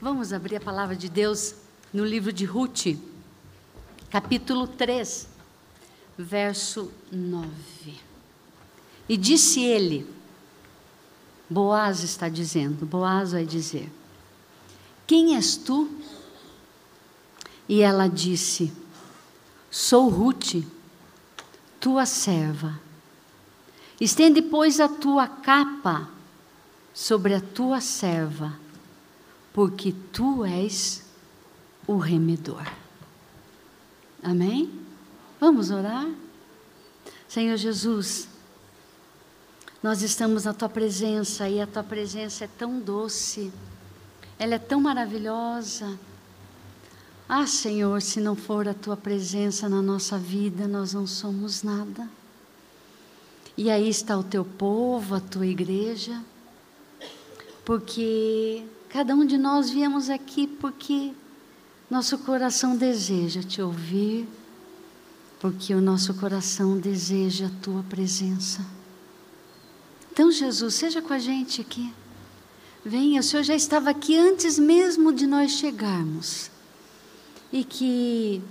Vamos abrir a palavra de Deus no livro de Ruth, capítulo 3, verso 9. E disse ele, Boaz está dizendo, Boaz vai dizer: Quem és tu? E ela disse: Sou Ruth, tua serva. Estende, pois, a tua capa sobre a tua serva, porque tu és o remedor. Amém? Vamos orar? Senhor Jesus, nós estamos na tua presença e a tua presença é tão doce, ela é tão maravilhosa. Ah, Senhor, se não for a tua presença na nossa vida, nós não somos nada. E aí está o teu povo, a tua igreja, porque cada um de nós viemos aqui porque nosso coração deseja te ouvir, porque o nosso coração deseja a tua presença. Então, Jesus, seja com a gente aqui. Venha, o Senhor já estava aqui antes mesmo de nós chegarmos. E que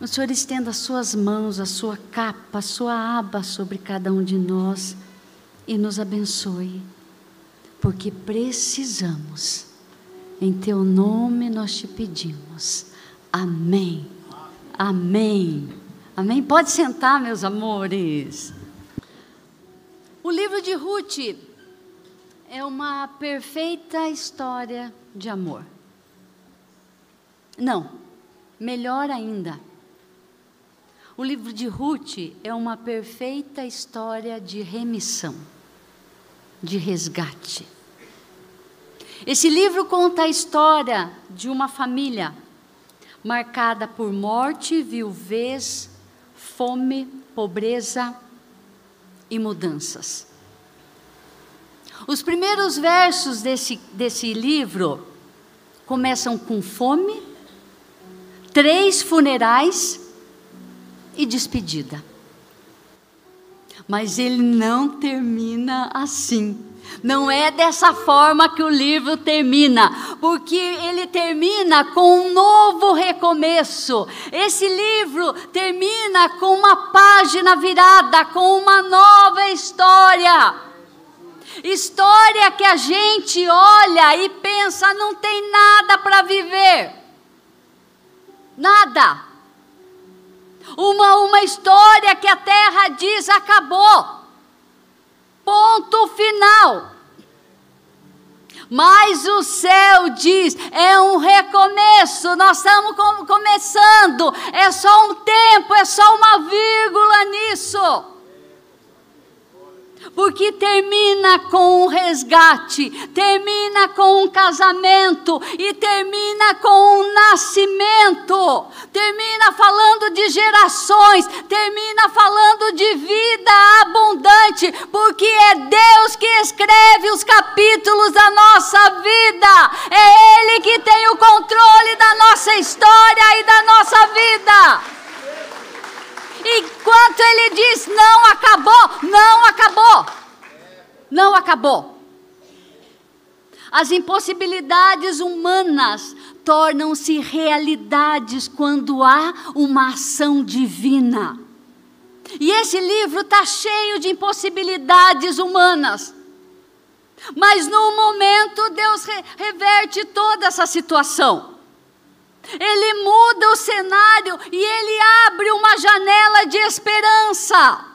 o Senhor estenda as suas mãos, a sua capa, a sua aba sobre cada um de nós e nos abençoe, porque precisamos. Em teu nome nós te pedimos. Amém. Amém. Amém. Pode sentar, meus amores. O livro de Ruth é uma perfeita história de amor. Não, melhor ainda. O livro de Ruth é uma perfeita história de remissão, de resgate. Esse livro conta a história de uma família marcada por morte, viuvez, fome, pobreza e mudanças. Os primeiros versos desse, desse livro começam com fome, três funerais e despedida. Mas ele não termina assim. Não é dessa forma que o livro termina, porque ele termina com um novo recomeço. Esse livro termina com uma página virada, com uma nova história. História que a gente olha e pensa, não tem nada para viver. Nada. Uma, uma história que a terra diz acabou. Ponto final. Mas o céu diz: é um recomeço, nós estamos com, começando, é só um tempo, é só uma vírgula nisso porque termina com um resgate, termina com um casamento e termina com um nascimento, termina falando de gerações, termina falando de vida abundante, porque é Deus que escreve os capítulos da nossa vida, é Ele que tem o controle da nossa história e da nossa vida. Enquanto ele diz não acabou, acabou. As impossibilidades humanas tornam-se realidades quando há uma ação divina. E esse livro está cheio de impossibilidades humanas. Mas no momento Deus reverte toda essa situação. Ele muda o cenário e ele abre uma janela de esperança.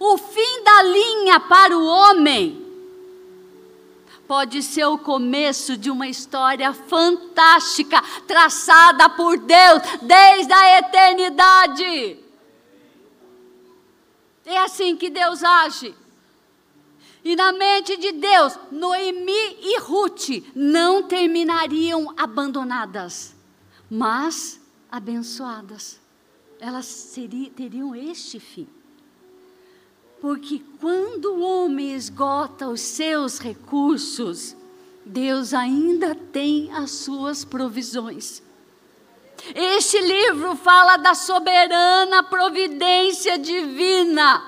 O fim da linha para o homem pode ser o começo de uma história fantástica, traçada por Deus desde a eternidade. É assim que Deus age. E na mente de Deus, Noemi e Ruth não terminariam abandonadas, mas abençoadas. Elas seriam, teriam este fim. Porque quando o homem esgota os seus recursos, Deus ainda tem as suas provisões. Este livro fala da soberana providência divina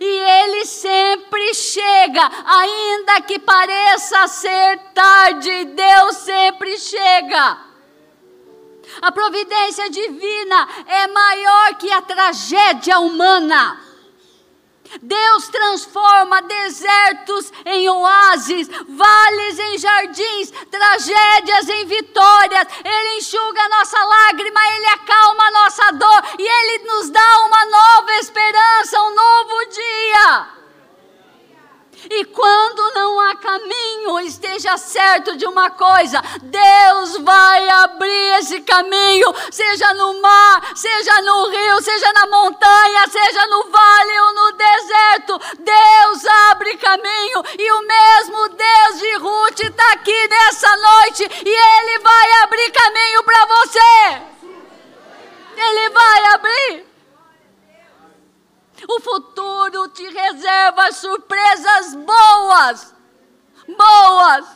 E ele sempre chega, ainda que pareça ser tarde, Deus sempre chega. A providência divina é maior que a tragédia humana. Deus transforma desertos em oásis, vales em jardins, tragédias em vitórias. Ele enxuga a nossa lágrima, ele acalma a nossa dor e ele nos dá uma nova esperança, um novo dia. E quando há caminho, esteja certo de uma coisa: Deus vai abrir esse caminho, seja no mar, seja no rio, seja na montanha, seja no vale ou no deserto. Deus abre caminho e o mesmo Deus de Ruth está aqui nessa noite e Ele vai abrir caminho para você. Ele vai abrir. O futuro te reserva surpresas boas. Boas.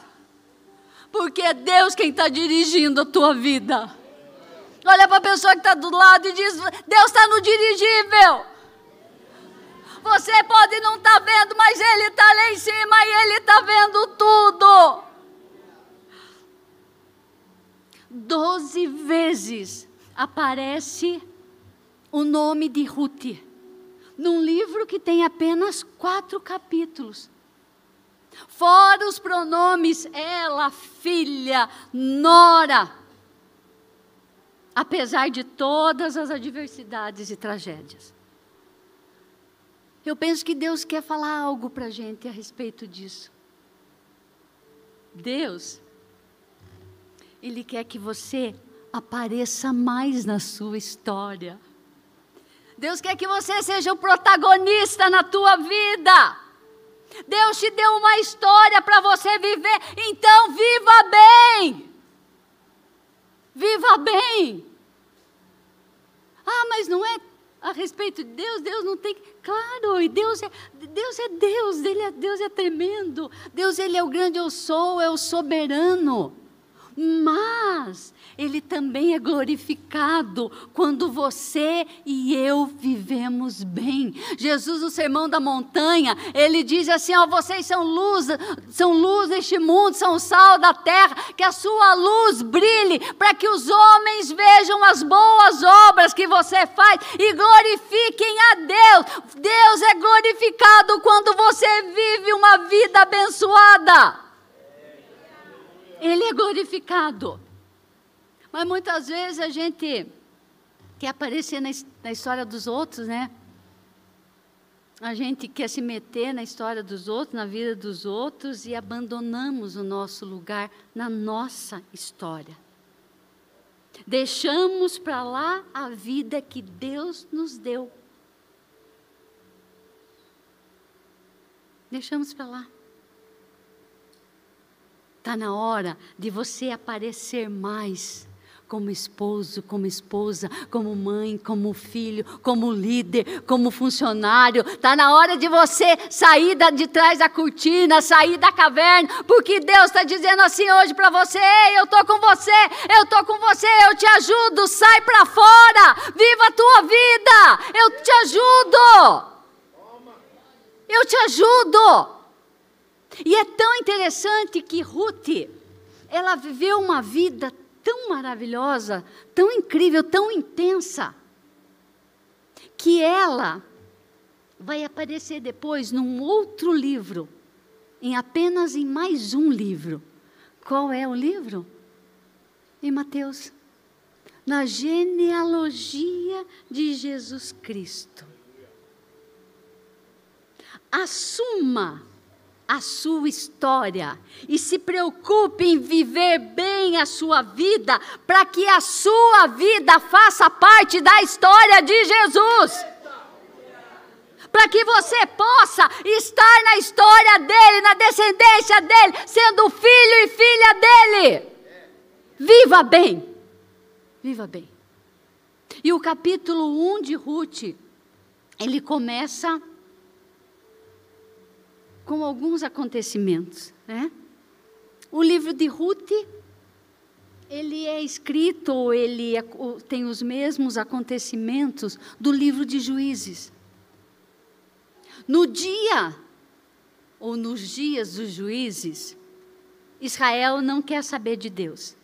Porque é Deus quem está dirigindo a tua vida. Olha para a pessoa que está do lado e diz: Deus está no dirigível. Você pode não estar tá vendo, mas Ele está lá em cima e Ele está vendo tudo. Doze vezes aparece o nome de Ruth num livro que tem apenas quatro capítulos. Fora os pronomes ela, filha, nora. Apesar de todas as adversidades e tragédias. Eu penso que Deus quer falar algo para a gente a respeito disso. Deus, Ele quer que você apareça mais na sua história. Deus quer que você seja o protagonista na tua vida. Deus te deu uma história para você viver, então viva bem. Viva bem. Ah, mas não é a respeito de Deus, Deus não tem. Claro, e Deus é Deus, é Deus, Ele é, Deus é tremendo. Deus, Ele é o grande eu sou, é o soberano. Ele também é glorificado quando você e eu vivemos bem. Jesus, no Sermão da Montanha, ele diz assim: ó, vocês são luz, são luz deste mundo, são sal da terra, que a sua luz brilhe para que os homens vejam as boas obras que você faz e glorifiquem a Deus. Deus é glorificado quando você vive uma vida abençoada. Ele é glorificado. Mas muitas vezes a gente quer aparecer na, história dos outros, né? A gente quer se meter na história dos outros, na vida dos outros e abandonamos o nosso lugar na nossa história. Deixamos para lá a vida que Deus nos deu. Deixamos para lá. Está na hora de você aparecer mais como esposo, como esposa, como mãe, como filho, como líder, como funcionário. Está na hora de você sair de trás da cortina, sair da caverna, porque Deus está dizendo assim hoje para você: Ei, eu estou com você, eu estou com você, eu te ajudo, sai para fora, viva a tua vida, eu te ajudo. Eu te ajudo. E é tão interessante que Ruth, ela viveu uma vida tão maravilhosa, tão incrível, tão intensa, que ela vai aparecer depois num outro livro, em apenas em mais um livro. Qual é o livro? Em Mateus. Na genealogia de Jesus Cristo. Assuma a sua história e se preocupe em viver bem a sua vida, para que a sua vida faça parte da história de Jesus. Para que você possa estar na história dele, na descendência dele, sendo filho e filha dele. Viva bem. Viva bem. E o capítulo 1 de Ruth, ele começa com alguns acontecimentos. Né? O livro de Ruth, ele é escrito, ele é, tem os mesmos acontecimentos do livro de Juízes. No dia, ou nos dias dos juízes, Israel não quer saber de Deus.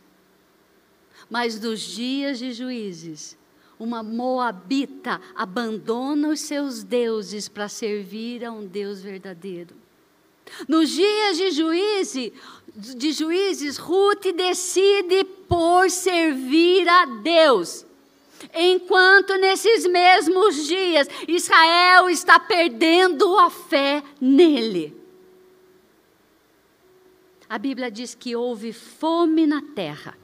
Mas nos dias de juízes, uma moabita abandona os seus deuses para servir a um Deus verdadeiro. Nos dias de juízes, de juízes, Ruth decide por servir a Deus. Enquanto nesses mesmos dias Israel está perdendo a fé nele. A Bíblia diz que houve fome na terra.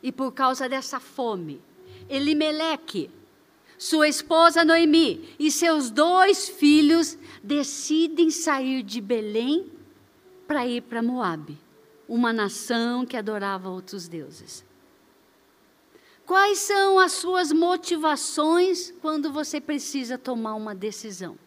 E por causa dessa fome, Elimeleque, sua esposa Noemi e seus dois filhos decidem sair de Belém para ir para Moabe, uma nação que adorava outros deuses. Quais são as suas motivações quando você precisa tomar uma decisão?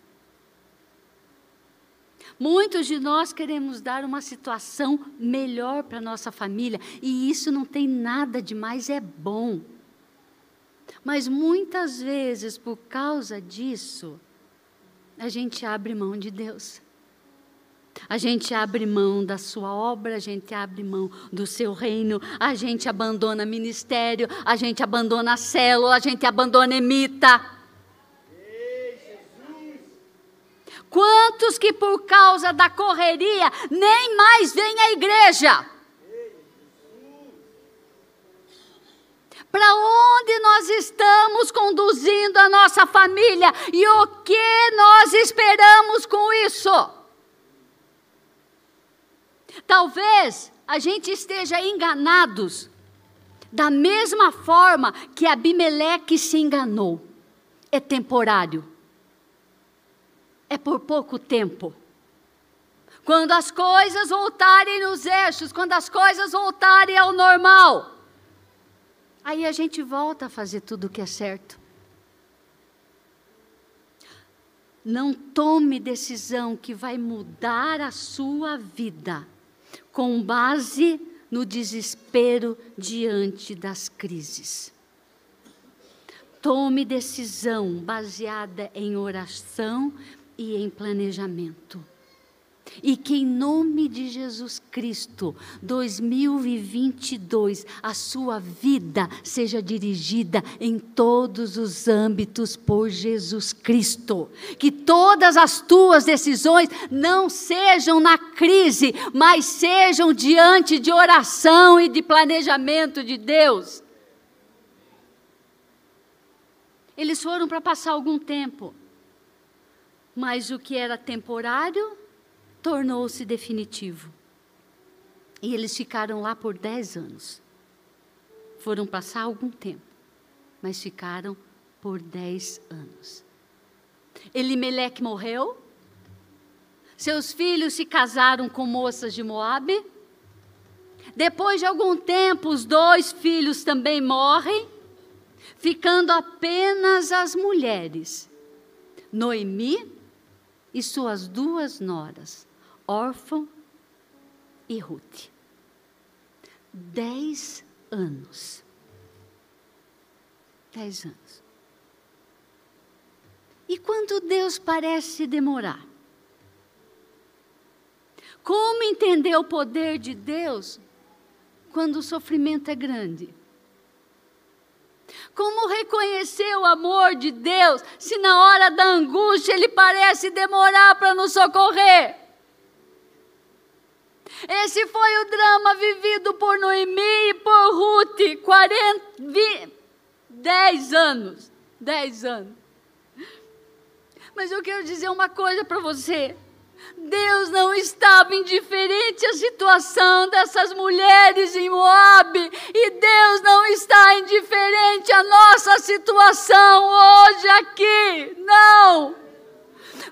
Muitos de nós queremos dar uma situação melhor para nossa família, e isso não tem nada de mais, é bom. Mas muitas vezes, por causa disso, a gente abre mão de Deus. A gente abre mão da sua obra, a gente abre mão do seu reino, a gente abandona ministério, a gente abandona célula, a gente abandona emita. Quantos que por causa da correria nem mais vêm à igreja? Para onde nós estamos conduzindo a nossa família e o que nós esperamos com isso? Talvez a gente esteja enganados da mesma forma que Abimeleque se enganou. É temporário. É por pouco tempo. Quando as coisas voltarem nos eixos, quando as coisas voltarem ao normal, aí a gente volta a fazer tudo o que é certo. Não tome decisão que vai mudar a sua vida com base no desespero diante das crises. Tome decisão baseada em oração e em planejamento. E que em nome de Jesus Cristo, 2022, a sua vida seja dirigida em todos os âmbitos por Jesus Cristo. Que todas as tuas decisões não sejam na crise, mas sejam diante de oração e de planejamento de Deus. Eles foram para passar algum tempo, mas o que era temporário tornou-se definitivo. E eles ficaram lá por dez anos. Foram passar algum tempo, mas ficaram por dez anos. Elimeleque morreu. Seus filhos se casaram com moças de Moabe. Depois de algum tempo, os dois filhos também morrem, ficando apenas as mulheres, Noemi e suas duas noras, órfão e Ruth. Dez anos. Dez anos. E quando Deus parece demorar? Como entender o poder de Deus quando o sofrimento é grande? Como reconhecer o amor de Deus se na hora da angústia ele parece demorar para nos socorrer? Esse foi o drama vivido por Noemi e por Ruth, 40, 20, 10 anos. 10 anos. Mas eu quero dizer uma coisa para você. Deus não estava indiferente à situação dessas mulheres em Moab, e Deus não está indiferente à nossa situação hoje aqui. Não!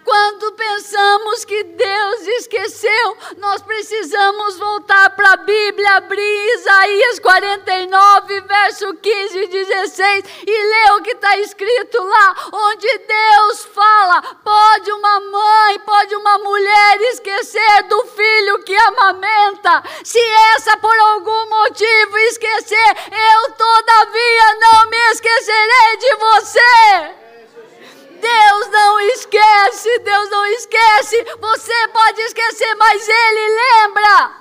Quando pensamos que Deus esqueceu, nós precisamos voltar para a Bíblia, abrir Isaías 49, verso 15 e 16 e ler o que está escrito lá, onde Deus fala: pode uma mãe, pode uma mulher esquecer do filho que amamenta, se essa por algum motivo esquecer, eu todavia não me esquecerei de você. Deus não esquece, Deus não esquece. Você pode esquecer, mas Ele lembra.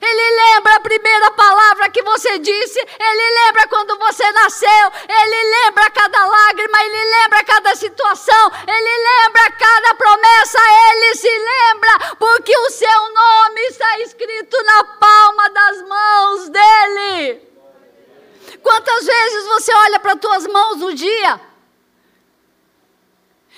Ele lembra a primeira palavra que você disse, ele lembra quando você nasceu, ele lembra cada lágrima, ele lembra cada situação, ele lembra cada promessa, ele se lembra, porque o seu nome está escrito na palma das mãos dele. Quantas vezes você olha para as tuas mãos no dia?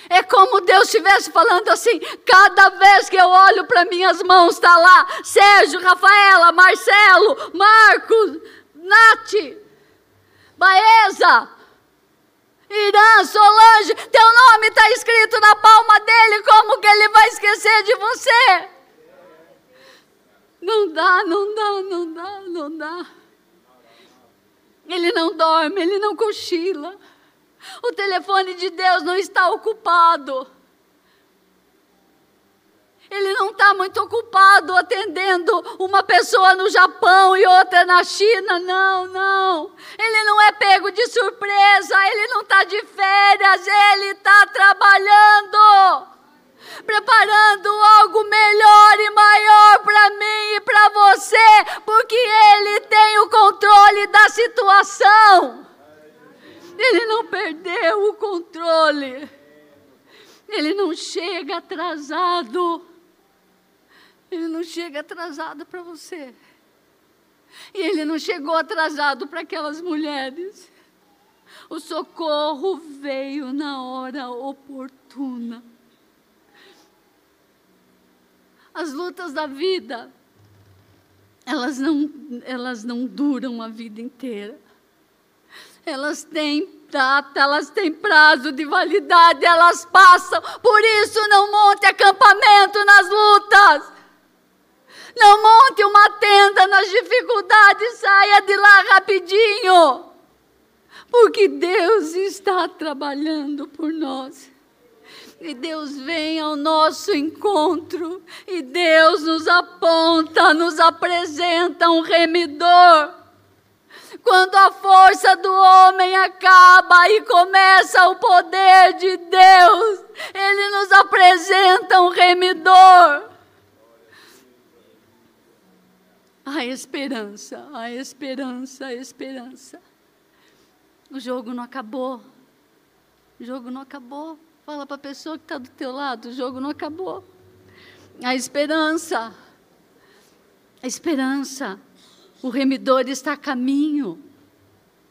É como Deus estivesse falando assim: cada vez que eu olho para minhas mãos, está lá Sérgio, Rafaela, Marcelo, Marcos, Nath, Baeza, Irã, Solange, teu nome está escrito na palma dele, como que ele vai esquecer de você? Não dá, não dá, não dá, não dá. Ele não dorme, ele não cochila. O telefone de Deus não está ocupado. Ele não está muito ocupado atendendo uma pessoa no Japão e outra na China. Não, não. Ele não é pego de surpresa. Ele não está de férias. Ele está trabalhando. Preparando algo melhor e maior para mim e para você. Porque Ele tem o controle da situação. Ele não perdeu o controle. Ele não chega atrasado. Ele não chega atrasado para você. E ele não chegou atrasado para aquelas mulheres. O socorro veio na hora oportuna. As lutas da vida, elas não, elas não duram a vida inteira elas têm data, elas têm prazo de validade, elas passam. Por isso, não monte acampamento nas lutas. Não monte uma tenda nas dificuldades, saia de lá rapidinho. Porque Deus está trabalhando por nós. E Deus vem ao nosso encontro, e Deus nos aponta, nos apresenta um remidor quando a força do homem acaba e começa o poder de Deus, ele nos apresenta um remidor. A esperança, a esperança, a esperança. O jogo não acabou. O jogo não acabou. Fala para a pessoa que está do teu lado, o jogo não acabou. A esperança. A esperança. O remidor está a caminho.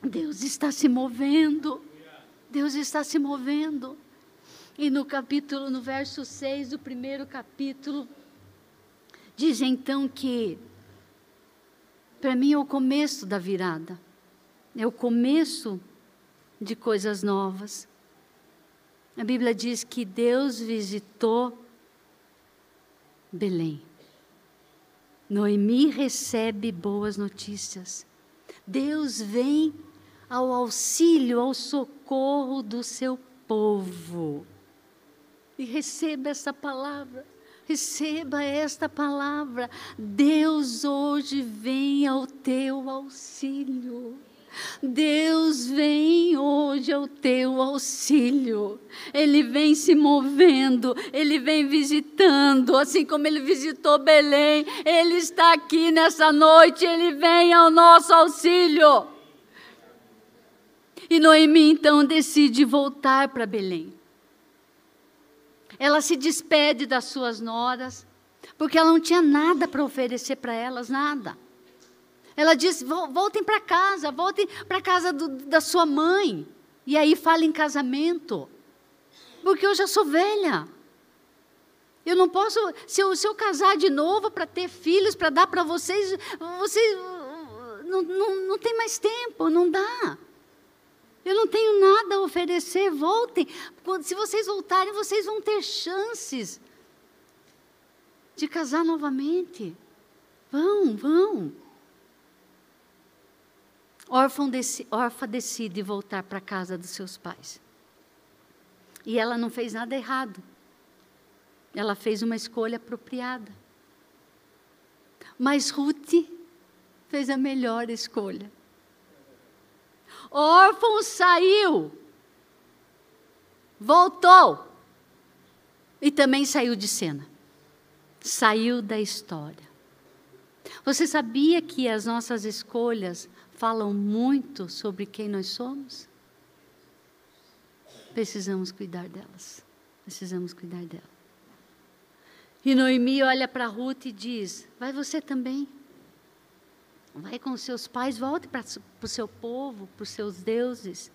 Deus está se movendo. Deus está se movendo. E no capítulo, no verso 6 do primeiro capítulo, diz então que para mim é o começo da virada. É o começo de coisas novas. A Bíblia diz que Deus visitou Belém. Noemi recebe boas notícias. Deus vem ao auxílio, ao socorro do seu povo. E receba essa palavra. Receba esta palavra. Deus hoje vem ao teu auxílio. Deus vem hoje ao teu auxílio. Ele vem se movendo, ele vem visitando, assim como ele visitou Belém. Ele está aqui nessa noite, ele vem ao nosso auxílio. E Noemi então decide voltar para Belém. Ela se despede das suas noras, porque ela não tinha nada para oferecer para elas, nada. Ela diz: voltem para casa, voltem para casa do, da sua mãe. E aí fala em casamento. Porque eu já sou velha. Eu não posso, se eu, se eu casar de novo para ter filhos, para dar para vocês, vocês não, não, não tem mais tempo, não dá. Eu não tenho nada a oferecer, voltem. Se vocês voltarem, vocês vão ter chances de casar novamente. Vão, vão órfã, decide voltar para a casa dos seus pais. E ela não fez nada errado. Ela fez uma escolha apropriada. Mas Ruth fez a melhor escolha. Órfão saiu voltou e também saiu de cena. Saiu da história. Você sabia que as nossas escolhas falam muito sobre quem nós somos? Precisamos cuidar delas. Precisamos cuidar dela. E Noemi olha para Ruth e diz: Vai você também. Vai com seus pais, volte para o seu povo, para os seus deuses.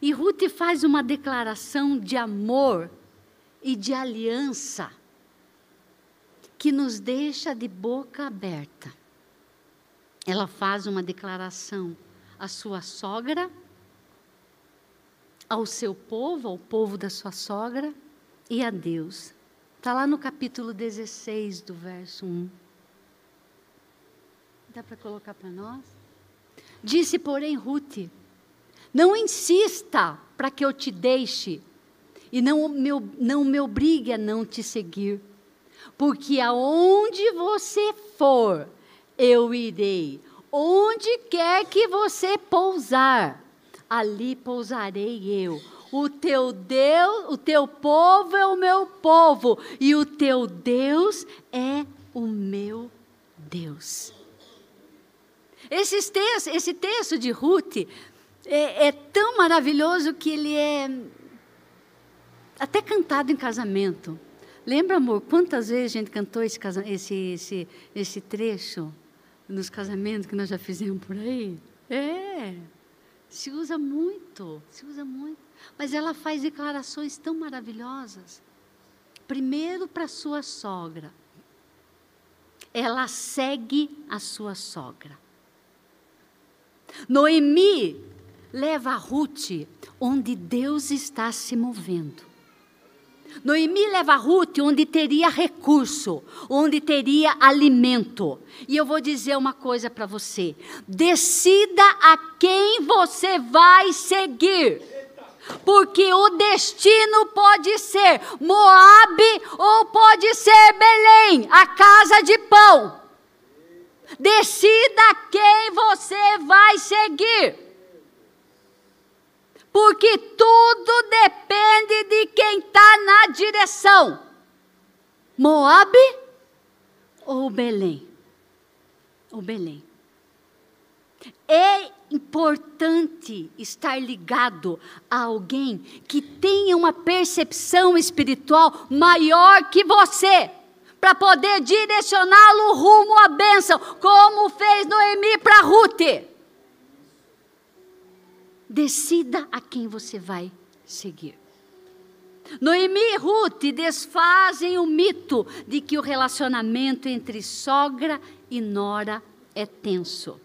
E Ruth faz uma declaração de amor e de aliança que nos deixa de boca aberta. Ela faz uma declaração à sua sogra, ao seu povo, ao povo da sua sogra e a Deus. Está lá no capítulo 16 do verso 1. Dá para colocar para nós? Disse, porém, Ruth: Não insista para que eu te deixe, e não me, não me obrigue a não te seguir, porque aonde você for, eu irei. Onde quer que você pousar, ali pousarei eu. O teu Deus, o teu povo é o meu povo, e o teu Deus é o meu Deus. Esse texto, de Ruth é, é tão maravilhoso que ele é até cantado em casamento. Lembra, amor, quantas vezes a gente cantou esse, esse, esse, esse trecho nos casamentos que nós já fizemos por aí? É, se usa muito, se usa muito. Mas ela faz declarações tão maravilhosas. Primeiro para sua sogra. Ela segue a sua sogra. Noemi leva Ruth onde Deus está se movendo. Noemi leva Ruth onde teria recurso, onde teria alimento. E eu vou dizer uma coisa para você: decida a quem você vai seguir. Porque o destino pode ser Moabe ou pode ser Belém, a casa de pão. Decida quem você vai seguir. Porque tudo depende de quem está na direção. Moabe ou Belém? Ou Belém. É importante estar ligado a alguém que tenha uma percepção espiritual maior que você para poder direcioná-lo rumo à bênção, como fez Noemi para Ruth. Decida a quem você vai seguir. Noemi e Ruth desfazem o mito de que o relacionamento entre sogra e nora é tenso.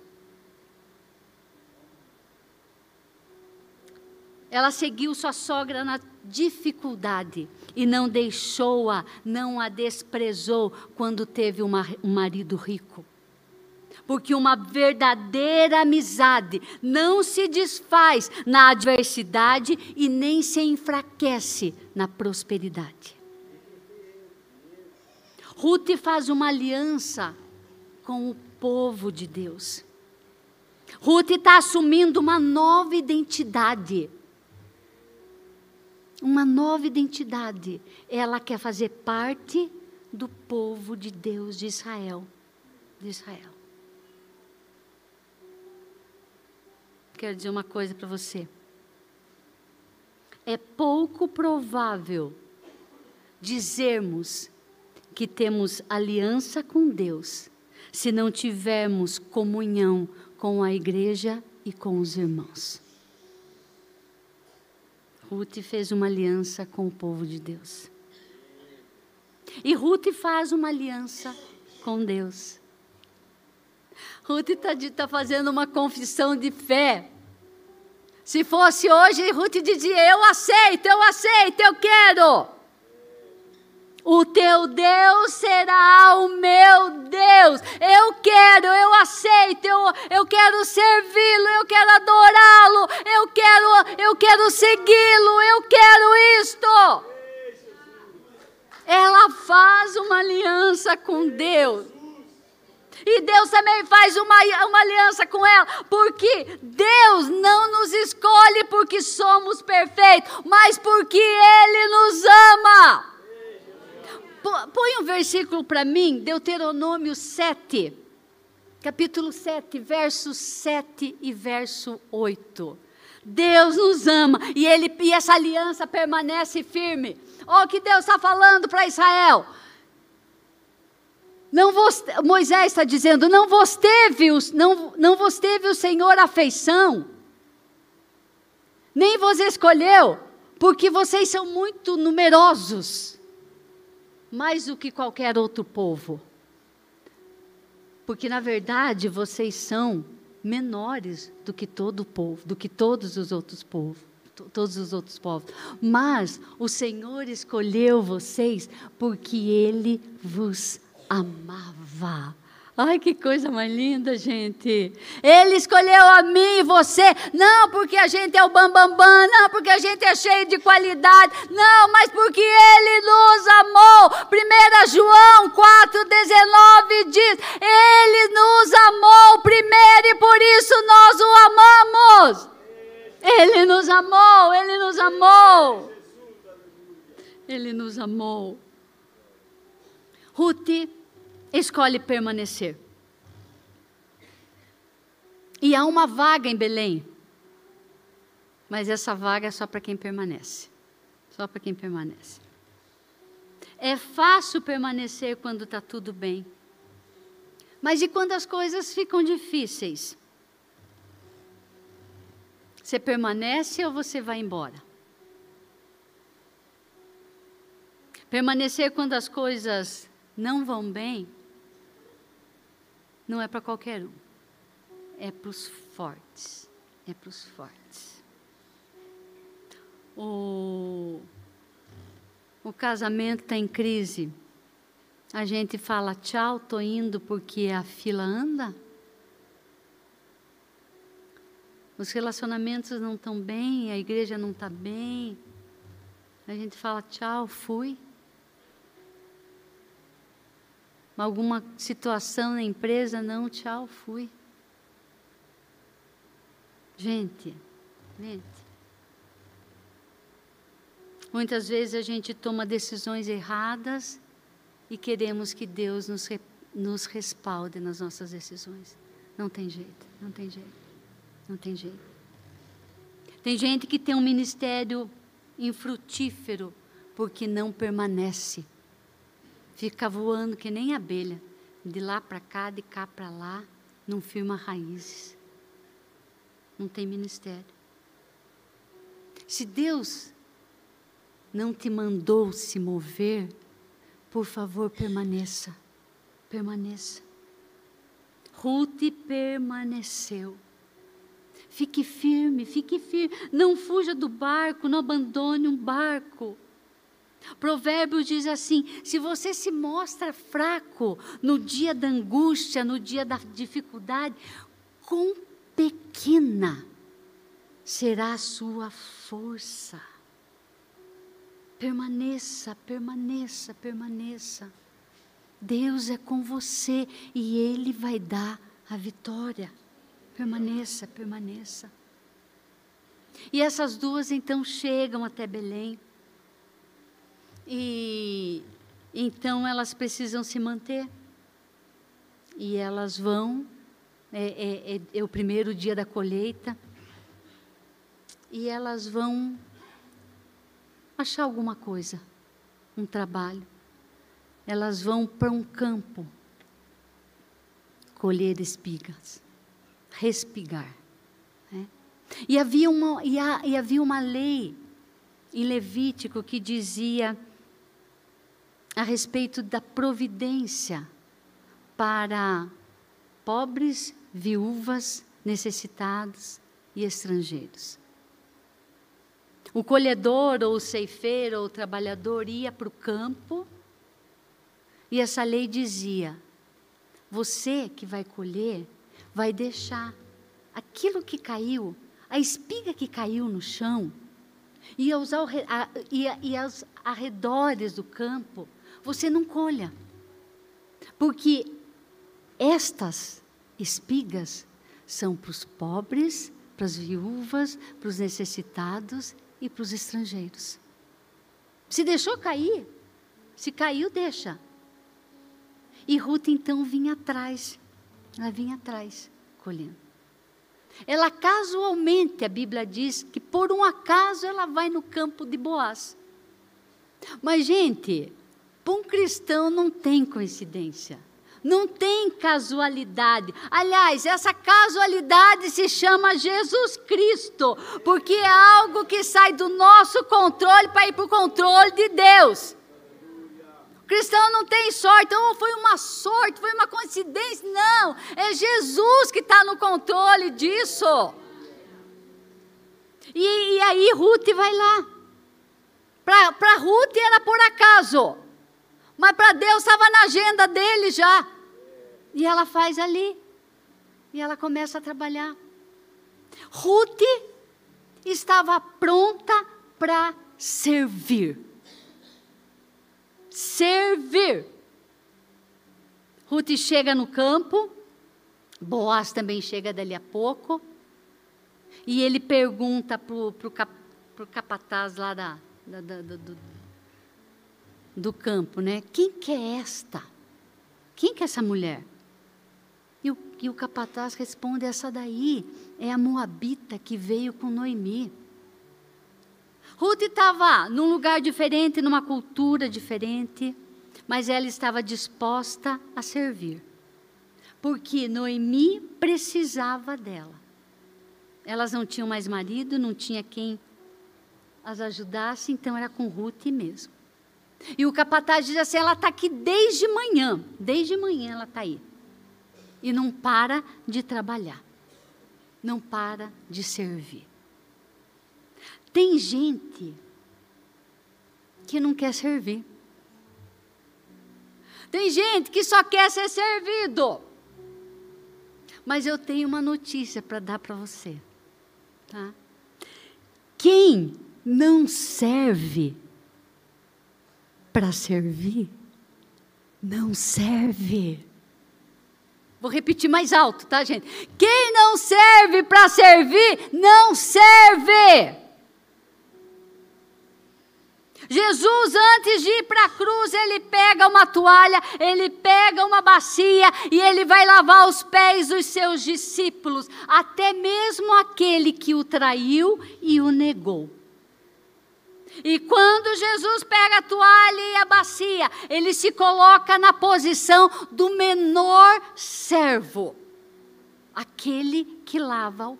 Ela seguiu sua sogra na dificuldade e não deixou-a, não a desprezou quando teve um marido rico. Porque uma verdadeira amizade não se desfaz na adversidade e nem se enfraquece na prosperidade. Ruth faz uma aliança com o povo de Deus. Ruth está assumindo uma nova identidade uma nova identidade. Ela quer fazer parte do povo de Deus de Israel. De Israel. Quero dizer uma coisa para você. É pouco provável dizermos que temos aliança com Deus se não tivermos comunhão com a igreja e com os irmãos. Ruth fez uma aliança com o povo de Deus. E Ruth faz uma aliança com Deus. Ruth está tá fazendo uma confissão de fé. Se fosse hoje, Ruth dizia: Eu aceito, eu aceito, eu quero. O teu Deus será o meu Deus. Eu quero, eu aceito, eu, eu quero servi-lo, eu quero adorá-lo, eu quero, eu quero segui-lo, eu quero isto. Ela faz uma aliança com Deus. E Deus também faz uma, uma aliança com ela, porque Deus não nos escolhe porque somos perfeitos, mas porque Ele nos ama. Põe um versículo para mim, Deuteronômio 7, capítulo 7, versos 7 e verso 8. Deus nos ama e, ele, e essa aliança permanece firme. Olha o que Deus está falando para Israel. Não vos, Moisés está dizendo: não vos, teve não, não vos teve o Senhor afeição, nem vos escolheu, porque vocês são muito numerosos, mais do que qualquer outro povo. Porque na verdade vocês são menores do que todo o povo, do que todos os outros povos, todos os outros povos. Mas o Senhor escolheu vocês porque ele vos amava. Ai, que coisa mais linda, gente. Ele escolheu a mim e você, não porque a gente é o bambambam, bam, bam, não porque a gente é cheio de qualidade, não, mas porque Ele nos amou. 1 João 4,19 diz: Ele nos amou primeiro e por isso nós o amamos. Ele nos amou, Ele nos amou. Ele nos amou. Ruth escolhe permanecer. E há uma vaga em Belém. Mas essa vaga é só para quem permanece. Só para quem permanece. É fácil permanecer quando está tudo bem. Mas e quando as coisas ficam difíceis? Você permanece ou você vai embora? Permanecer quando as coisas não vão bem não é para qualquer um. É para os fortes. É para os fortes. O, o casamento está em crise. A gente fala tchau, tô indo porque a fila anda. Os relacionamentos não estão bem, a igreja não está bem. A gente fala tchau, fui. Alguma situação na empresa, não, tchau, fui. Gente, gente. Muitas vezes a gente toma decisões erradas e queremos que Deus nos, nos respalde nas nossas decisões. Não tem jeito, não tem jeito, não tem jeito. Tem gente que tem um ministério infrutífero porque não permanece Fica voando que nem abelha, de lá para cá, de cá para lá, não firma raízes. Não tem ministério. Se Deus não te mandou se mover, por favor, permaneça. Permaneça. Ruth permaneceu. Fique firme, fique firme. Não fuja do barco, não abandone um barco. Provérbios diz assim: se você se mostra fraco no dia da angústia, no dia da dificuldade, quão pequena será a sua força. Permaneça, permaneça, permaneça. Deus é com você e Ele vai dar a vitória. Permaneça, permaneça. E essas duas então chegam até Belém. E então elas precisam se manter. E elas vão, é, é, é, é o primeiro dia da colheita, e elas vão achar alguma coisa, um trabalho. Elas vão para um campo colher espigas, respigar. Né? E, havia uma, e, e havia uma lei em Levítico que dizia a respeito da providência para pobres, viúvas, necessitados e estrangeiros. O colhedor, ou o ceifeiro, ou o trabalhador ia para o campo e essa lei dizia: você que vai colher, vai deixar aquilo que caiu, a espiga que caiu no chão, e aos, arredores do campo, você não colha. Porque estas espigas são para os pobres, para as viúvas, para os necessitados e para os estrangeiros. Se deixou cair, se caiu, deixa. E Ruth então vinha atrás, ela vinha atrás, colhendo. Ela casualmente, a Bíblia diz que por um acaso ela vai no campo de Boaz. Mas, gente, para um cristão não tem coincidência. Não tem casualidade. Aliás, essa casualidade se chama Jesus Cristo, porque é algo que sai do nosso controle para ir para o controle de Deus. O cristão não tem sorte, então foi uma sorte, foi uma coincidência. Não, é Jesus que está no controle disso. E, e aí Ruth vai lá. Para Ruth era por acaso. Mas para Deus estava na agenda dele já. E ela faz ali. E ela começa a trabalhar. Ruth estava pronta para servir. Servir. Ruth chega no campo. Boaz também chega dali a pouco. E ele pergunta para o cap, capataz lá da, da, da, do, do campo, né? Quem que é esta? Quem que é essa mulher? E o, e o capataz responde: essa daí é a Moabita que veio com Noemi. Ruth estava num lugar diferente, numa cultura diferente, mas ela estava disposta a servir. Porque Noemi precisava dela. Elas não tinham mais marido, não tinha quem as ajudasse, então era com Ruth mesmo. E o capataz diz assim: ela está aqui desde manhã, desde manhã ela está aí. E não para de trabalhar, não para de servir. Tem gente que não quer servir. Tem gente que só quer ser servido. Mas eu tenho uma notícia para dar para você. Tá? Quem não serve para servir, não serve. Vou repetir mais alto, tá, gente? Quem não serve para servir, não serve. Jesus, antes de ir para a cruz, ele pega uma toalha, ele pega uma bacia e ele vai lavar os pés dos seus discípulos, até mesmo aquele que o traiu e o negou. E quando Jesus pega a toalha e a bacia, ele se coloca na posição do menor servo, aquele que lava o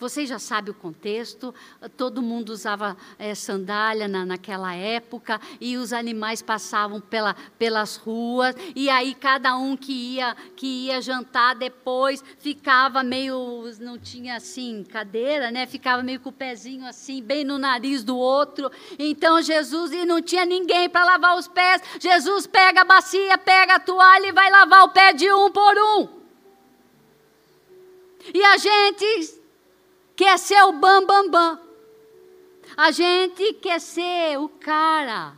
vocês já sabem o contexto, todo mundo usava é, sandália na, naquela época e os animais passavam pela, pelas ruas e aí cada um que ia, que ia jantar depois ficava meio, não tinha assim cadeira, né? Ficava meio com o pezinho assim, bem no nariz do outro. Então Jesus, e não tinha ninguém para lavar os pés, Jesus pega a bacia, pega a toalha e vai lavar o pé de um por um. E a gente quer ser o bam bam bam. A gente quer ser o cara,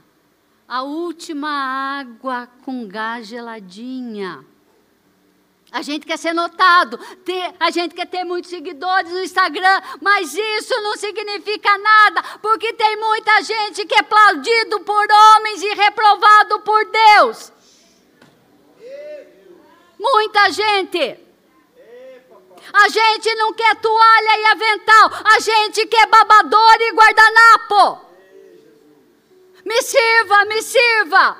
a última água com gás geladinha. A gente quer ser notado, ter, a gente quer ter muitos seguidores no Instagram, mas isso não significa nada, porque tem muita gente que é aplaudido por homens e reprovado por Deus. Muita gente. A gente não quer toalha e avental, a gente quer babador e guardanapo. Me sirva, me sirva.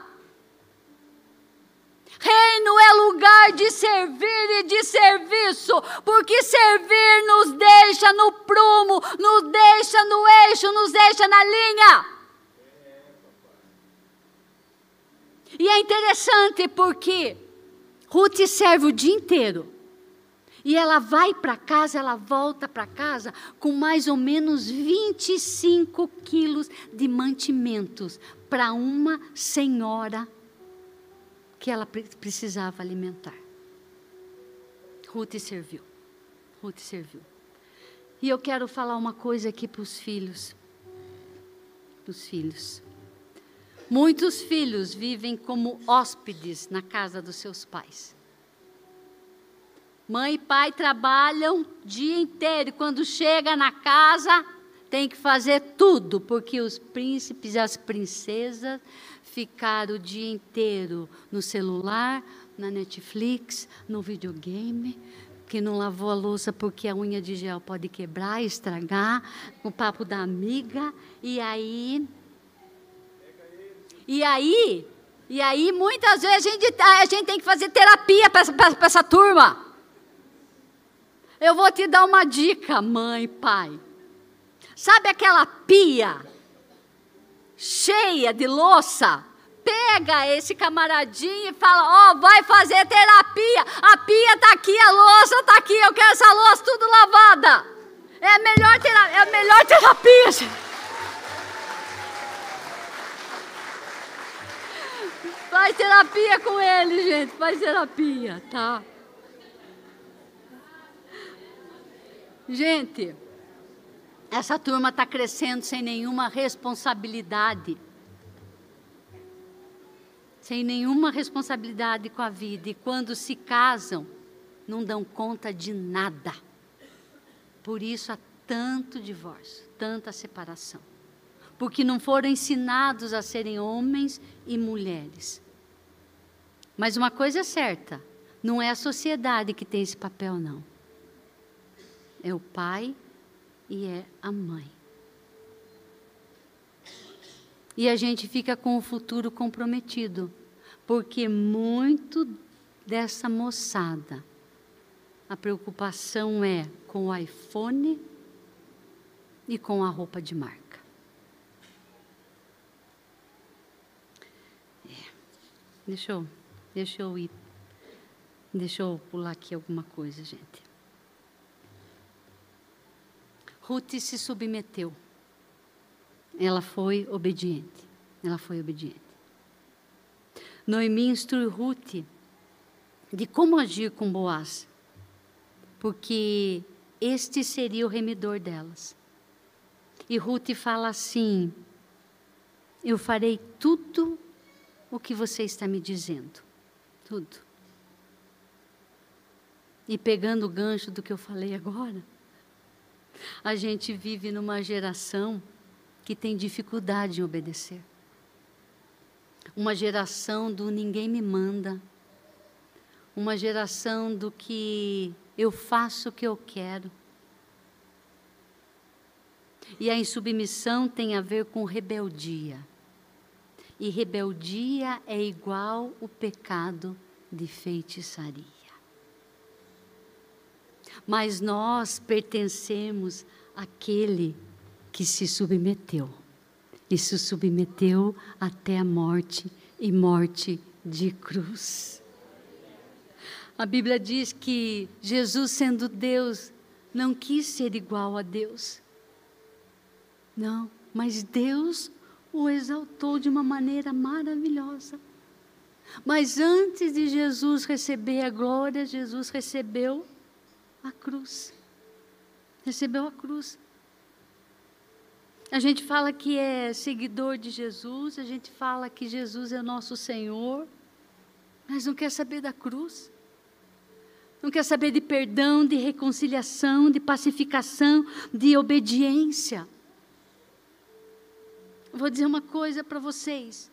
Reino é lugar de servir e de serviço, porque servir nos deixa no prumo, nos deixa no eixo, nos deixa na linha. E é interessante porque Ruth serve o dia inteiro. E ela vai para casa, ela volta para casa com mais ou menos 25 quilos de mantimentos para uma senhora que ela precisava alimentar. Ruth serviu. Ruth serviu. E eu quero falar uma coisa aqui para os filhos. Os filhos. Muitos filhos vivem como hóspedes na casa dos seus pais. Mãe e pai trabalham dia inteiro e quando chega na casa tem que fazer tudo, porque os príncipes e as princesas ficaram o dia inteiro no celular, na Netflix, no videogame, que não lavou a louça porque a unha de gel pode quebrar, estragar, o papo da amiga, e aí. E aí, e aí muitas vezes a gente, a gente tem que fazer terapia para essa turma. Eu vou te dar uma dica, mãe, pai. Sabe aquela pia cheia de louça? Pega esse camaradinho e fala: Ó, oh, vai fazer terapia. A pia está aqui, a louça está aqui. Eu quero essa louça tudo lavada. É a melhor, terapia, é a melhor terapia. Faz terapia com ele, gente. Faz terapia, tá? Gente, essa turma está crescendo sem nenhuma responsabilidade. Sem nenhuma responsabilidade com a vida. E quando se casam, não dão conta de nada. Por isso há tanto divórcio, tanta separação. Porque não foram ensinados a serem homens e mulheres. Mas uma coisa é certa: não é a sociedade que tem esse papel, não. É o pai e é a mãe. E a gente fica com o futuro comprometido, porque muito dessa moçada, a preocupação é com o iPhone e com a roupa de marca. É. Deixa eu, deixa eu ir, deixa eu pular aqui alguma coisa, gente. Ruth se submeteu. Ela foi obediente. Ela foi obediente. Noemi instrui Ruth de como agir com Boaz, porque este seria o remidor delas. E Ruth fala assim: Eu farei tudo o que você está me dizendo. Tudo. E pegando o gancho do que eu falei agora, a gente vive numa geração que tem dificuldade em obedecer. Uma geração do ninguém me manda. Uma geração do que eu faço o que eu quero. E a insubmissão tem a ver com rebeldia. E rebeldia é igual o pecado de feitiçaria mas nós pertencemos àquele que se submeteu e se submeteu até a morte e morte de cruz. A Bíblia diz que Jesus, sendo Deus, não quis ser igual a Deus. Não, mas Deus o exaltou de uma maneira maravilhosa. Mas antes de Jesus receber a glória, Jesus recebeu a cruz. Recebeu a cruz. A gente fala que é seguidor de Jesus, a gente fala que Jesus é nosso Senhor, mas não quer saber da cruz. Não quer saber de perdão, de reconciliação, de pacificação, de obediência. Vou dizer uma coisa para vocês.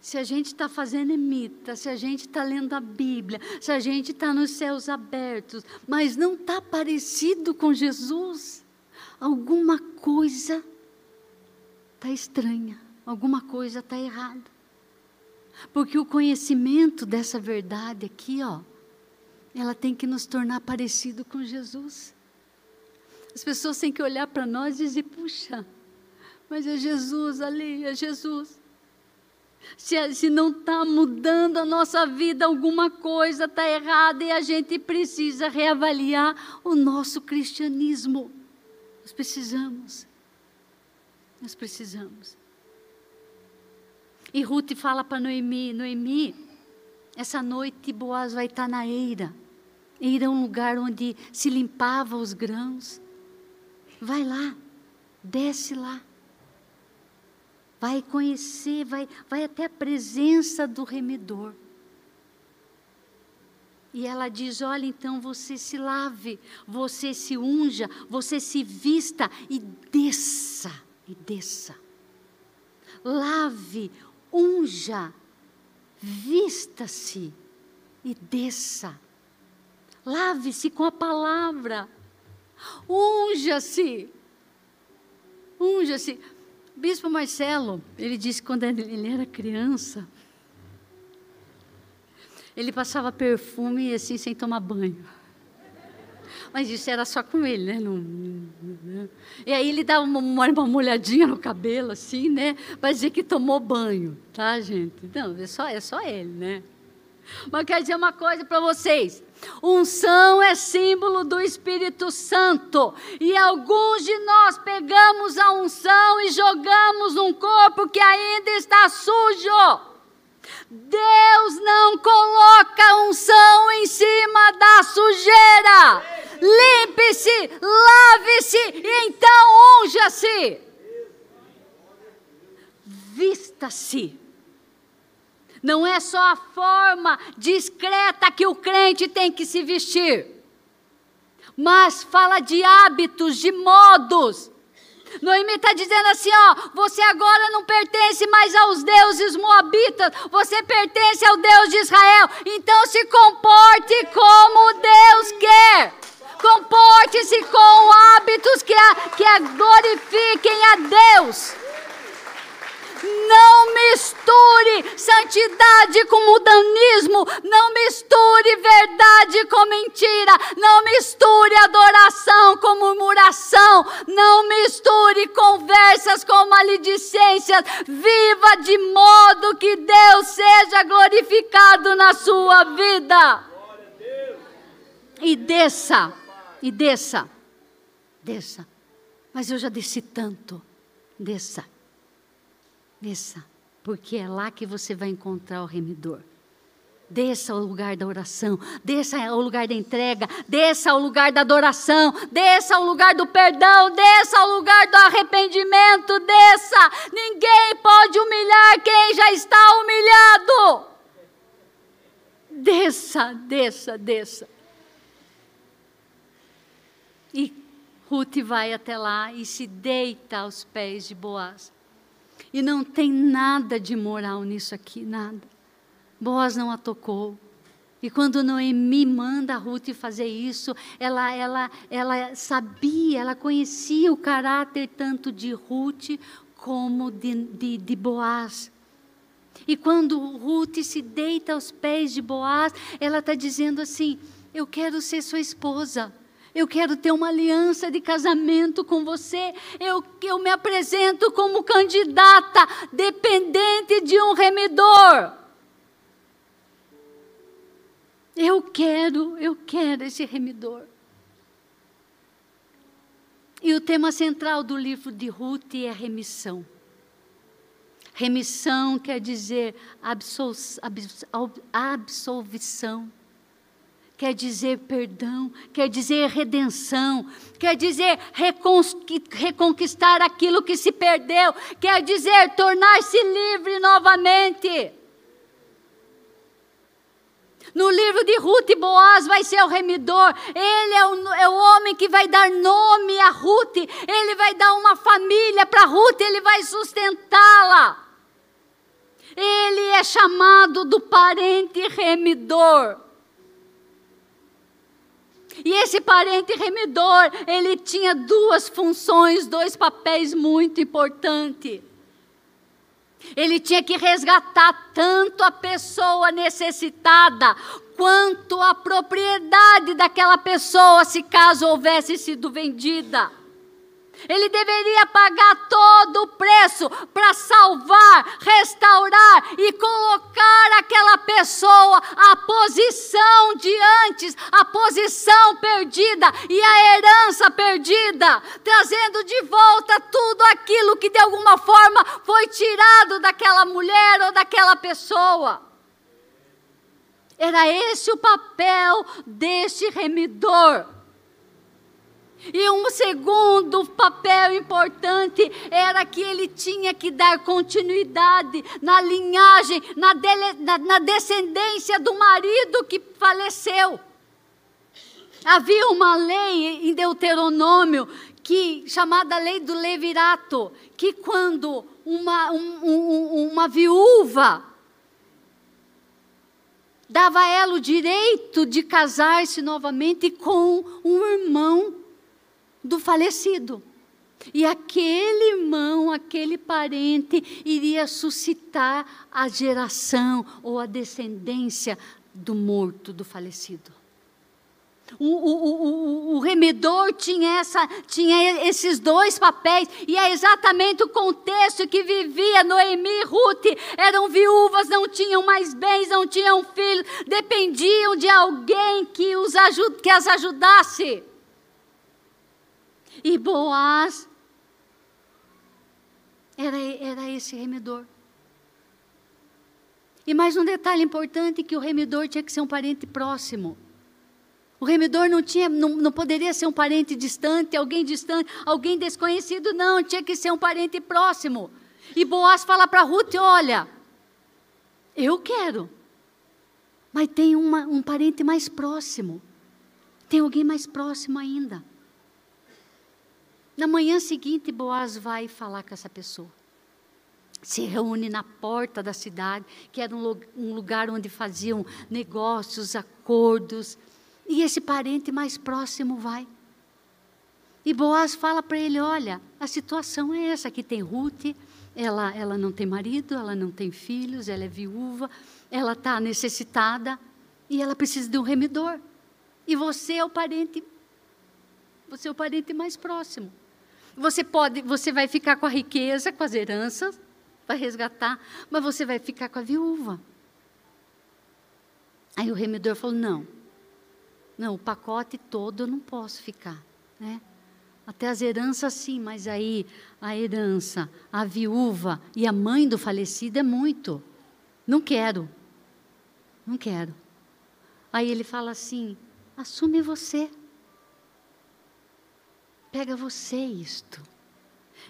Se a gente está fazendo emita, se a gente está lendo a Bíblia, se a gente está nos céus abertos, mas não está parecido com Jesus, alguma coisa está estranha, alguma coisa está errada. Porque o conhecimento dessa verdade aqui, ó, ela tem que nos tornar parecido com Jesus. As pessoas têm que olhar para nós e dizer: puxa, mas é Jesus ali, é Jesus. Se, se não está mudando a nossa vida, alguma coisa está errada e a gente precisa reavaliar o nosso cristianismo. Nós precisamos. Nós precisamos. E Ruth fala para Noemi: Noemi, essa noite Boaz vai estar tá na eira. Eira é um lugar onde se limpava os grãos. Vai lá, desce lá vai conhecer, vai, vai até a presença do remedor. E ela diz: Olha, então você se lave, você se unja, você se vista e desça, e desça. Lave, unja, vista-se e desça. Lave-se com a palavra. Unja-se. Unja-se. Bispo Marcelo, ele disse que quando ele era criança, ele passava perfume assim sem tomar banho. Mas isso era só com ele, né? Não, E aí ele dava uma, uma molhadinha no cabelo, assim, né? Para dizer que tomou banho, tá, gente? Não, é só, é só ele, né? Mas quer dizer uma coisa para vocês. Unção é símbolo do Espírito Santo. E alguns de nós pegamos a unção e jogamos um corpo que ainda está sujo. Deus não coloca unção em cima da sujeira. Limpe-se, lave-se e então unja-se. Vista-se. Não é só a forma discreta que o crente tem que se vestir, mas fala de hábitos, de modos. Noemi está dizendo assim: ó, você agora não pertence mais aos deuses moabitas, você pertence ao Deus de Israel. Então se comporte como Deus quer. Comporte-se com hábitos que, a, que a glorifiquem a Deus. Não misture santidade com mudanismo. Não misture verdade com mentira. Não misture adoração com murmuração. Não misture conversas com maledicências. Viva de modo que Deus seja glorificado na sua vida. E desça, e desça, desça. Mas eu já desci tanto. Desça. Desça, porque é lá que você vai encontrar o remidor. Desça ao lugar da oração, desça ao lugar da entrega, desça ao lugar da adoração, desça ao lugar do perdão, desça ao lugar do arrependimento, desça. Ninguém pode humilhar quem já está humilhado. Desça, desça, desça. E Ruth vai até lá e se deita aos pés de Boaz. E não tem nada de moral nisso aqui, nada. Boaz não a tocou. E quando Noemi manda a Ruth fazer isso, ela, ela, ela sabia, ela conhecia o caráter tanto de Ruth como de, de, de Boaz. E quando Ruth se deita aos pés de Boaz, ela está dizendo assim: Eu quero ser sua esposa. Eu quero ter uma aliança de casamento com você. Eu, eu me apresento como candidata dependente de um remidor. Eu quero, eu quero esse remidor. E o tema central do livro de Ruth é remissão. Remissão quer dizer absol, absol, absolvição quer dizer perdão, quer dizer redenção, quer dizer reconquistar aquilo que se perdeu, quer dizer tornar-se livre novamente. No livro de Ruth, Boaz vai ser o remidor. Ele é o, é o homem que vai dar nome a Ruth. Ele vai dar uma família para Ruth. Ele vai sustentá-la. Ele é chamado do parente remidor. E esse parente remidor, ele tinha duas funções, dois papéis muito importantes. Ele tinha que resgatar tanto a pessoa necessitada, quanto a propriedade daquela pessoa, se caso houvesse sido vendida. Ele deveria pagar todo o preço para salvar, restaurar e colocar aquela pessoa à posição de antes, a posição perdida e a herança perdida, trazendo de volta tudo aquilo que de alguma forma foi tirado daquela mulher ou daquela pessoa. Era esse o papel deste remidor. E um segundo papel importante era que ele tinha que dar continuidade na linhagem, na, dele, na, na descendência do marido que faleceu. Havia uma lei em Deuteronômio que chamada lei do levirato, que quando uma, um, um, uma viúva dava a ela o direito de casar-se novamente com um irmão do falecido. E aquele irmão, aquele parente, iria suscitar a geração ou a descendência do morto, do falecido. O, o, o, o, remedor tinha, essa, tinha esses dois papéis, e é exatamente o contexto que vivia Noemi e Ruth. Eram viúvas, não tinham mais bens, não tinham filhos, dependiam de alguém que, os que as ajudasse. E Boaz era, era esse remedor. E mais um detalhe importante: que o remedor tinha que ser um parente próximo. O remedor não, tinha, não, não poderia ser um parente distante, alguém distante, alguém desconhecido, não, tinha que ser um parente próximo. E Boaz fala para Ruth: Olha, eu quero, mas tem uma, um parente mais próximo, tem alguém mais próximo ainda. Na manhã seguinte, Boaz vai falar com essa pessoa. Se reúne na porta da cidade, que era um lugar onde faziam negócios, acordos. E esse parente mais próximo vai. E Boaz fala para ele: Olha, a situação é essa: aqui tem Ruth, ela, ela não tem marido, ela não tem filhos, ela é viúva, ela está necessitada e ela precisa de um remidor. E você é o parente, você é o parente mais próximo. Você pode, você vai ficar com a riqueza, com as heranças, vai resgatar, mas você vai ficar com a viúva. Aí o remidor falou: Não, não, o pacote todo eu não posso ficar, né? Até as heranças sim, mas aí a herança, a viúva e a mãe do falecido é muito. Não quero. Não quero. Aí ele fala assim: assume você. Pega você isto.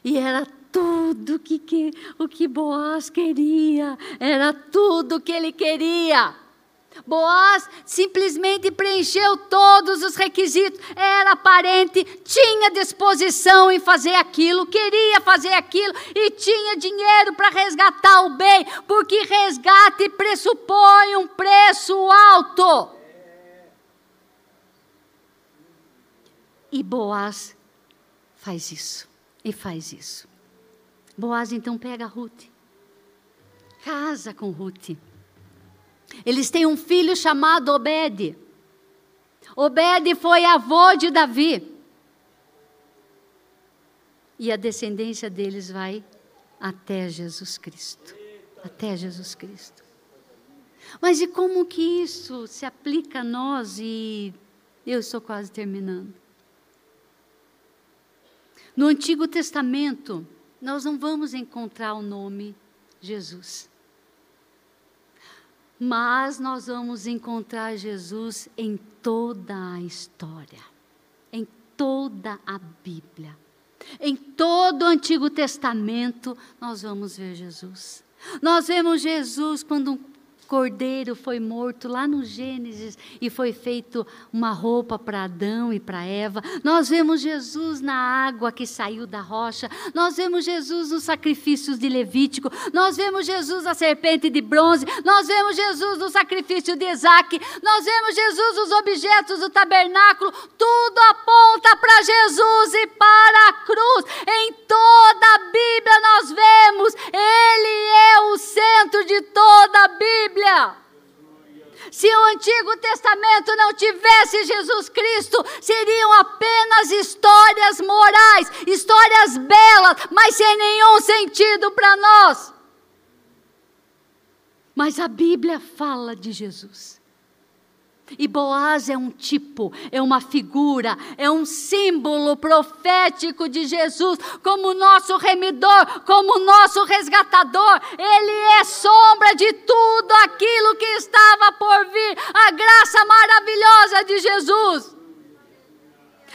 E era tudo que, que, o que Boaz queria, era tudo que ele queria. Boaz simplesmente preencheu todos os requisitos, era parente, tinha disposição em fazer aquilo, queria fazer aquilo e tinha dinheiro para resgatar o bem, porque resgate pressupõe um preço alto. E Boaz faz isso, e faz isso. Boaz então pega Ruth, casa com Ruth eles têm um filho chamado Obed. Obed foi avô de Davi. E a descendência deles vai até Jesus Cristo. Até Jesus Cristo. Mas e como que isso se aplica a nós? E eu estou quase terminando. No Antigo Testamento, nós não vamos encontrar o nome Jesus. Mas nós vamos encontrar Jesus em toda a história, em toda a Bíblia. Em todo o Antigo Testamento, nós vamos ver Jesus. Nós vemos Jesus quando um cordeiro foi morto lá no Gênesis e foi feito uma roupa para Adão e para Eva. Nós vemos Jesus na água que saiu da rocha. Nós vemos Jesus nos sacrifícios de Levítico. Nós vemos Jesus na serpente de bronze. Nós vemos Jesus no sacrifício de Isaac. Nós vemos Jesus nos objetos do tabernáculo. Tudo aponta para Jesus e para a cruz. Em toda a Bíblia nós vemos, Ele é o centro de toda a Bíblia. Bíblia. Se o Antigo Testamento não tivesse Jesus Cristo, seriam apenas histórias morais, histórias belas, mas sem nenhum sentido para nós. Mas a Bíblia fala de Jesus. E Boaz é um tipo, é uma figura, é um símbolo profético de Jesus, como nosso remidor, como nosso resgatador. Ele é sombra de tudo aquilo que estava por vir, a graça maravilhosa de Jesus.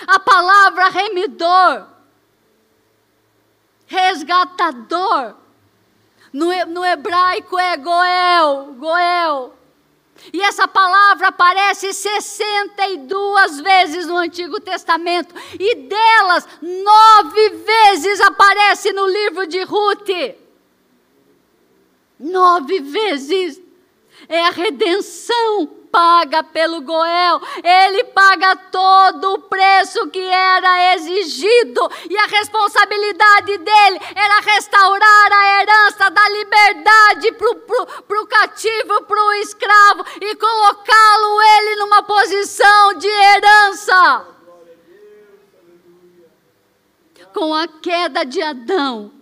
A palavra remidor, resgatador, no, no hebraico é Goel, Goel. E essa palavra aparece 62 vezes no Antigo Testamento, e delas, nove vezes aparece no livro de Ruth. Nove vezes. É a redenção paga pelo Goel, ele paga todo o preço que era exigido, e a responsabilidade dele era restaurar a herança da liberdade para o cativo, para o escravo, e colocá-lo ele numa posição de herança. Com a queda de Adão,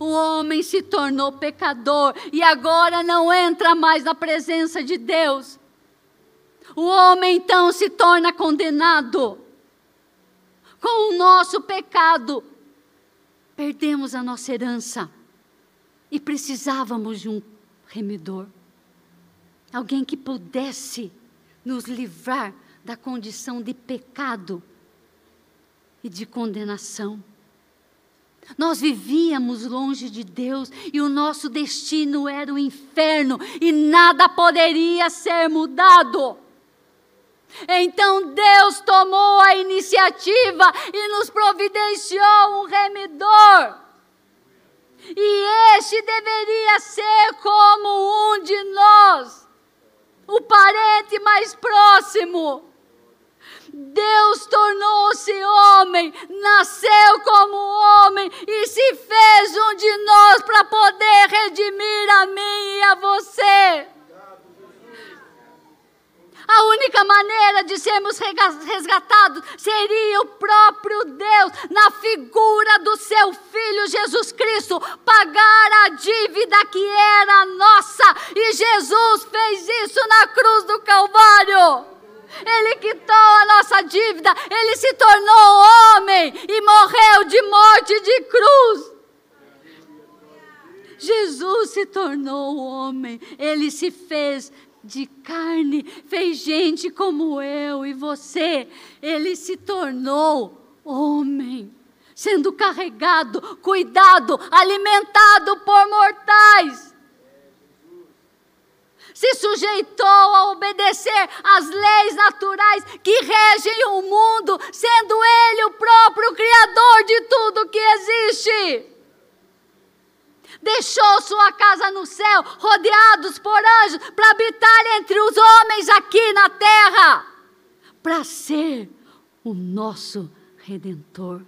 o homem se tornou pecador e agora não entra mais na presença de Deus o homem então se torna condenado. Com o nosso pecado, perdemos a nossa herança e precisávamos de um remidor. Alguém que pudesse nos livrar da condição de pecado e de condenação. Nós vivíamos longe de Deus e o nosso destino era o inferno e nada poderia ser mudado. Então Deus tomou a iniciativa e nos providenciou um remidor. E este deveria ser como um de nós, o parente mais próximo. Deus tornou-se homem, nasceu como homem e se fez um de nós para poder redimir a mim e a você. A única maneira de sermos resgatados seria o próprio Deus, na figura do seu Filho Jesus Cristo, pagar a dívida que era nossa. E Jesus fez isso na cruz do Calvário. Ele quitou a nossa dívida, ele se tornou homem e morreu de morte de cruz. Jesus se tornou homem, ele se fez de carne, fez gente como eu e você. Ele se tornou homem, sendo carregado, cuidado, alimentado por mortais. Se sujeitou a obedecer às leis naturais que regem o mundo, sendo Ele o próprio Criador de tudo que existe deixou sua casa no céu, rodeados por anjos, para habitar entre os homens aqui na terra, para ser o nosso redentor.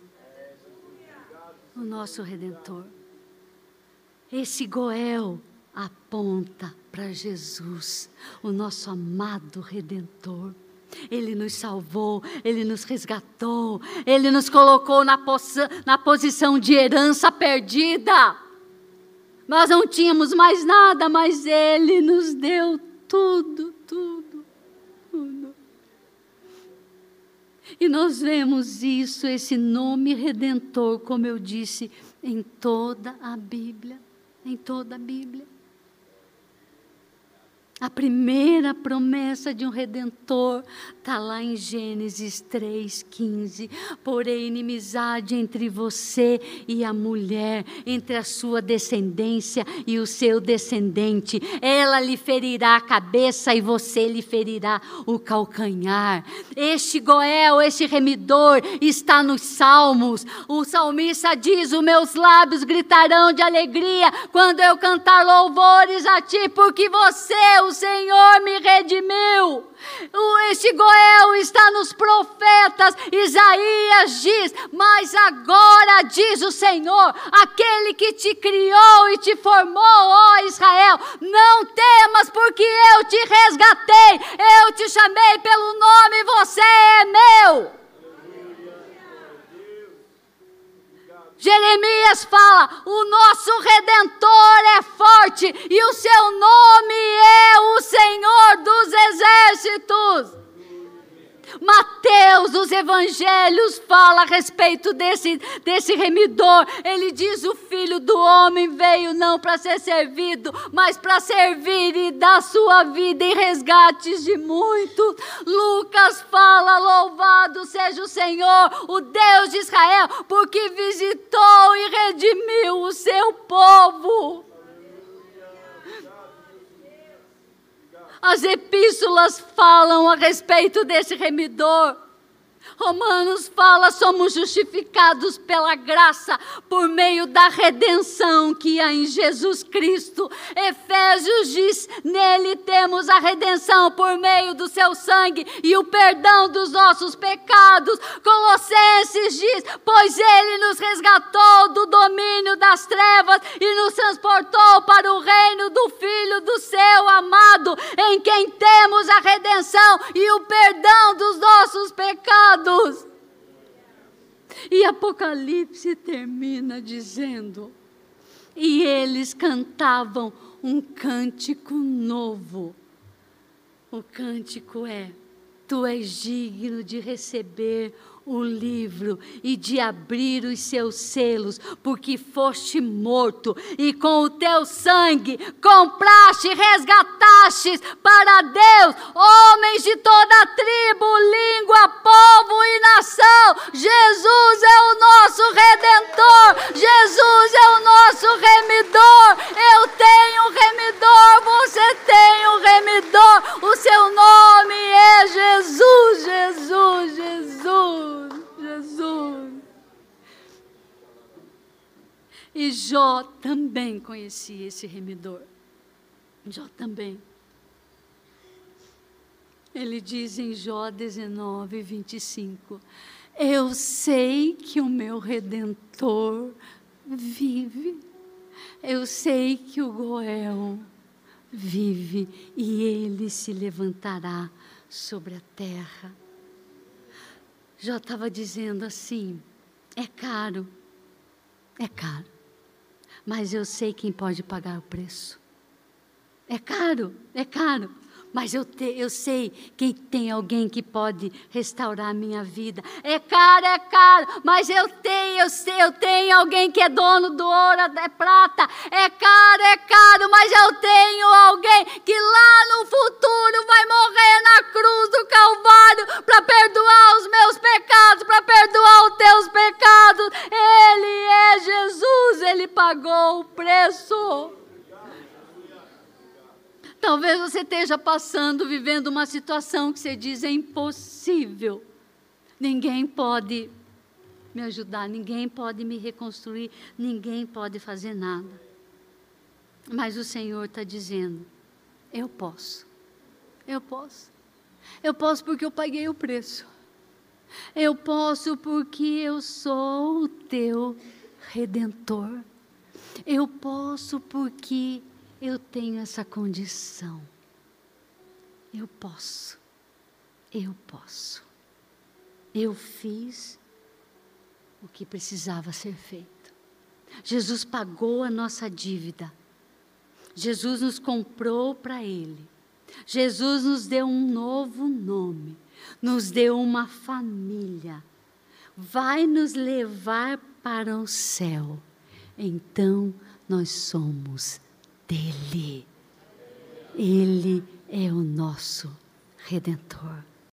O nosso redentor. Esse Goel aponta para Jesus, o nosso amado redentor. Ele nos salvou, Ele nos resgatou, Ele nos colocou na, na posição de herança perdida. Nós não tínhamos mais nada, mas Ele nos deu tudo, tudo, tudo. E nós vemos isso, esse nome redentor, como eu disse, em toda a Bíblia. Em toda a Bíblia. A primeira promessa de um redentor está lá em Gênesis 3,15. Porém, inimizade entre você e a mulher, entre a sua descendência e o seu descendente. Ela lhe ferirá a cabeça e você lhe ferirá o calcanhar. Este Goel, este remidor, está nos Salmos. O salmista diz: Os meus lábios gritarão de alegria quando eu cantar louvores a ti, porque você, o Senhor me redimiu. Este Goel está nos profetas. Isaías diz: Mas agora diz o Senhor, aquele que te criou e te formou, ó Israel, não temas, porque eu te resgatei, eu te chamei pelo nome, você é meu. Jeremias fala: o nosso redentor é forte e o seu nome é o Senhor dos exércitos. Mateus, os evangelhos, fala a respeito desse, desse remidor. Ele diz: o filho do homem veio não para ser servido, mas para servir e dar sua vida em resgates de muitos. Lucas fala: louvado seja o Senhor, o Deus de Israel, porque visitou e redimiu As epístolas falam a respeito desse remidor. Romanos fala: somos justificados pela graça por meio da redenção que há em Jesus Cristo. Efésios diz: nele temos a redenção por meio do seu sangue e o perdão dos nossos pecados. Colossenses diz: pois ele nos resgatou do domínio das trevas e nos transportou para o reino do Filho do seu amado, em quem temos a redenção e o perdão dos nossos pecados. E Apocalipse termina dizendo: E eles cantavam um cântico novo. O cântico é: Tu és digno de receber o livro e de abrir os seus selos, porque foste morto e com o teu sangue compraste, resgataste para Deus homens de toda tribo, língua, povo e nação. Jesus é o nosso redentor, Jesus é o nosso remidor. Eu tenho um remidor, você tem um remidor. O seu nome é Jesus, Jesus, Jesus. Jesus. E Jó também conhecia esse remidor. Jó também. Ele diz em Jó 19, 25: Eu sei que o meu redentor vive. Eu sei que o Goel vive e ele se levantará sobre a terra. Jó estava dizendo assim: é caro, é caro, mas eu sei quem pode pagar o preço. É caro, é caro, mas eu, te, eu sei que tem alguém que pode restaurar a minha vida. É caro, é caro, mas eu tenho, eu sei, eu tenho alguém que é dono do ouro, é prata. É caro, é caro, mas eu tenho alguém que lá no futuro vai morrer na cruz do Calvário para perdoar os meus pecados, para perdoar os teus pecados. Ele é Jesus, ele pagou o preço. Talvez você esteja passando, vivendo uma situação que você diz é impossível. Ninguém pode me ajudar, ninguém pode me reconstruir, ninguém pode fazer nada. Mas o Senhor está dizendo: eu posso, eu posso. Eu posso porque eu paguei o preço. Eu posso porque eu sou o teu redentor. Eu posso porque eu tenho essa condição. Eu posso. Eu posso. Eu fiz o que precisava ser feito. Jesus pagou a nossa dívida. Jesus nos comprou para Ele. Jesus nos deu um novo nome. Nos deu uma família. Vai nos levar para o céu. Então nós somos dele. Ele é o nosso redentor.